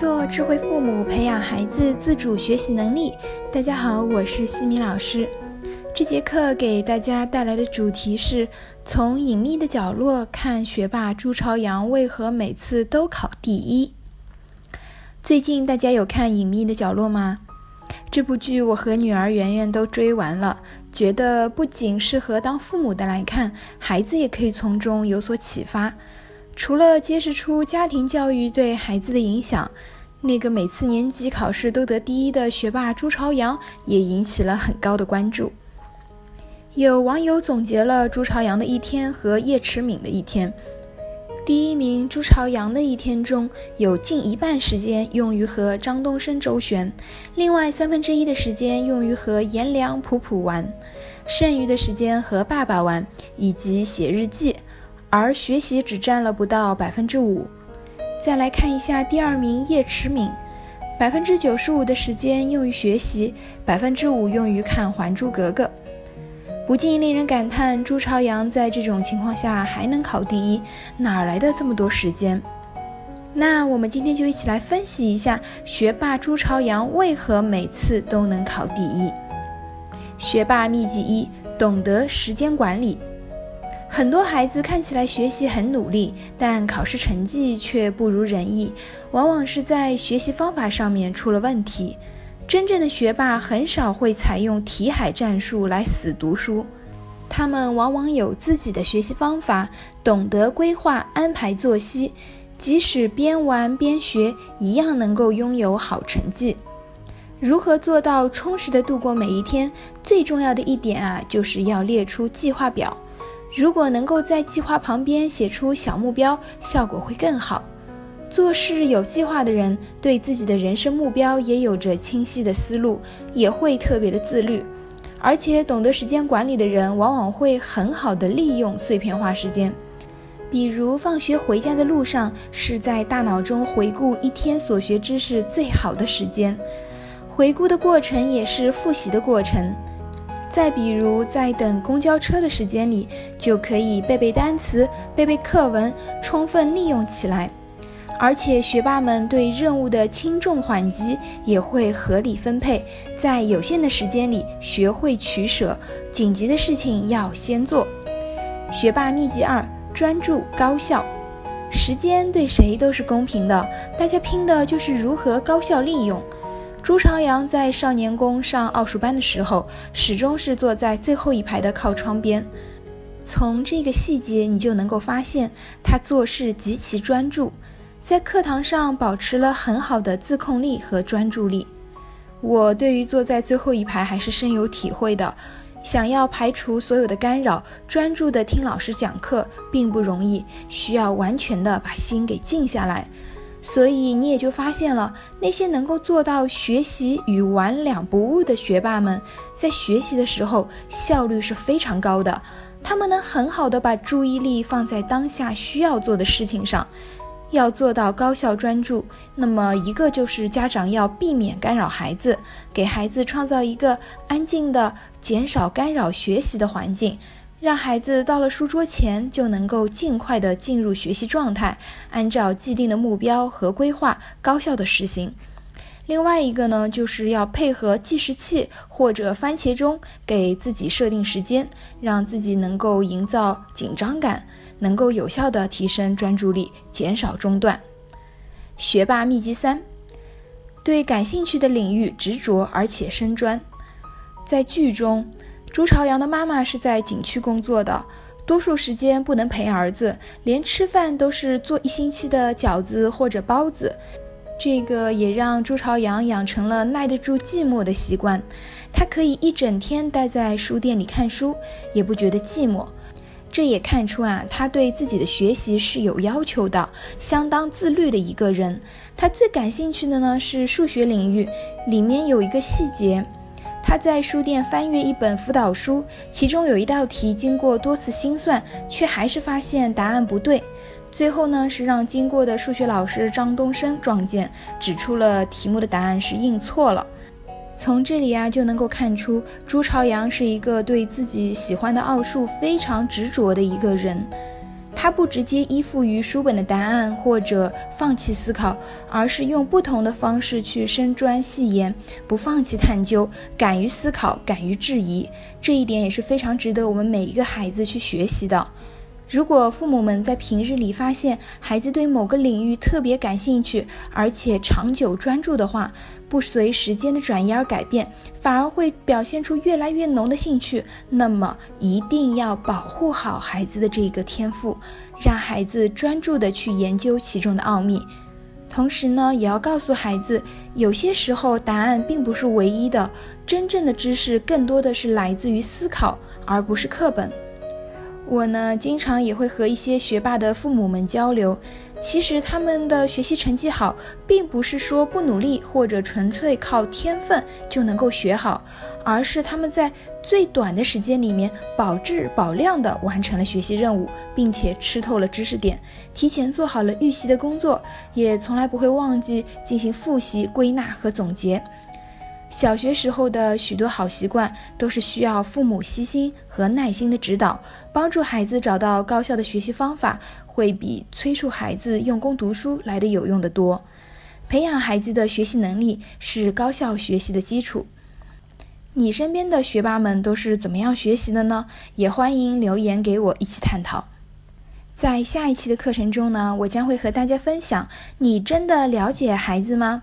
做智慧父母，培养孩子自主学习能力。大家好，我是西米老师。这节课给大家带来的主题是从隐秘的角落看学霸朱朝阳为何每次都考第一。最近大家有看《隐秘的角落》吗？这部剧我和女儿圆圆都追完了，觉得不仅适合当父母的来看，孩子也可以从中有所启发。除了揭示出家庭教育对孩子的影响，那个每次年级考试都得第一的学霸朱朝阳也引起了很高的关注。有网友总结了朱朝阳的一天和叶迟敏的一天。第一名朱朝阳的一天中有近一半时间用于和张东升周旋，另外三分之一的时间用于和颜良、普普玩，剩余的时间和爸爸玩以及写日记。而学习只占了不到百分之五。再来看一下第二名叶迟敏，百分之九十五的时间用于学习，百分之五用于看《还珠格格》，不禁令人感叹：朱朝阳在这种情况下还能考第一，哪来的这么多时间？那我们今天就一起来分析一下学霸朱朝阳为何每次都能考第一。学霸秘籍一：懂得时间管理。很多孩子看起来学习很努力，但考试成绩却不如人意，往往是在学习方法上面出了问题。真正的学霸很少会采用题海战术来死读书，他们往往有自己的学习方法，懂得规划安排作息，即使边玩边学，一样能够拥有好成绩。如何做到充实的度过每一天？最重要的一点啊，就是要列出计划表。如果能够在计划旁边写出小目标，效果会更好。做事有计划的人，对自己的人生目标也有着清晰的思路，也会特别的自律。而且懂得时间管理的人，往往会很好的利用碎片化时间。比如放学回家的路上，是在大脑中回顾一天所学知识最好的时间。回顾的过程也是复习的过程。再比如，在等公交车的时间里，就可以背背单词、背背课文，充分利用起来。而且，学霸们对任务的轻重缓急也会合理分配，在有限的时间里学会取舍，紧急的事情要先做。学霸秘籍二：专注高效。时间对谁都是公平的，大家拼的就是如何高效利用。朱朝阳在少年宫上奥数班的时候，始终是坐在最后一排的靠窗边。从这个细节，你就能够发现他做事极其专注，在课堂上保持了很好的自控力和专注力。我对于坐在最后一排还是深有体会的。想要排除所有的干扰，专注的听老师讲课并不容易，需要完全的把心给静下来。所以你也就发现了，那些能够做到学习与玩两不误的学霸们，在学习的时候效率是非常高的。他们能很好的把注意力放在当下需要做的事情上。要做到高效专注，那么一个就是家长要避免干扰孩子，给孩子创造一个安静的、减少干扰学习的环境。让孩子到了书桌前就能够尽快的进入学习状态，按照既定的目标和规划高效的实行。另外一个呢，就是要配合计时器或者番茄钟，给自己设定时间，让自己能够营造紧张感，能够有效的提升专注力，减少中断。学霸秘籍三：对感兴趣的领域执着而且深专。在剧中。朱朝阳的妈妈是在景区工作的，多数时间不能陪儿子，连吃饭都是做一星期的饺子或者包子。这个也让朱朝阳养成了耐得住寂寞的习惯。他可以一整天待在书店里看书，也不觉得寂寞。这也看出啊，他对自己的学习是有要求的，相当自律的一个人。他最感兴趣的呢是数学领域，里面有一个细节。他在书店翻阅一本辅导书，其中有一道题，经过多次心算，却还是发现答案不对。最后呢，是让经过的数学老师张东升撞见，指出了题目的答案是印错了。从这里啊，就能够看出朱朝阳是一个对自己喜欢的奥数非常执着的一个人。他不直接依附于书本的答案或者放弃思考，而是用不同的方式去深钻细研，不放弃探究，敢于思考，敢于质疑。这一点也是非常值得我们每一个孩子去学习的。如果父母们在平日里发现孩子对某个领域特别感兴趣，而且长久专注的话，不随时间的转移而改变，反而会表现出越来越浓的兴趣，那么一定要保护好孩子的这个天赋，让孩子专注的去研究其中的奥秘。同时呢，也要告诉孩子，有些时候答案并不是唯一的，真正的知识更多的是来自于思考，而不是课本。我呢，经常也会和一些学霸的父母们交流。其实他们的学习成绩好，并不是说不努力或者纯粹靠天分就能够学好，而是他们在最短的时间里面保质保量地完成了学习任务，并且吃透了知识点，提前做好了预习的工作，也从来不会忘记进行复习、归纳和总结。小学时候的许多好习惯，都是需要父母悉心和耐心的指导，帮助孩子找到高效的学习方法，会比催促孩子用功读书来的有用的多。培养孩子的学习能力是高效学习的基础。你身边的学霸们都是怎么样学习的呢？也欢迎留言给我一起探讨。在下一期的课程中呢，我将会和大家分享：你真的了解孩子吗？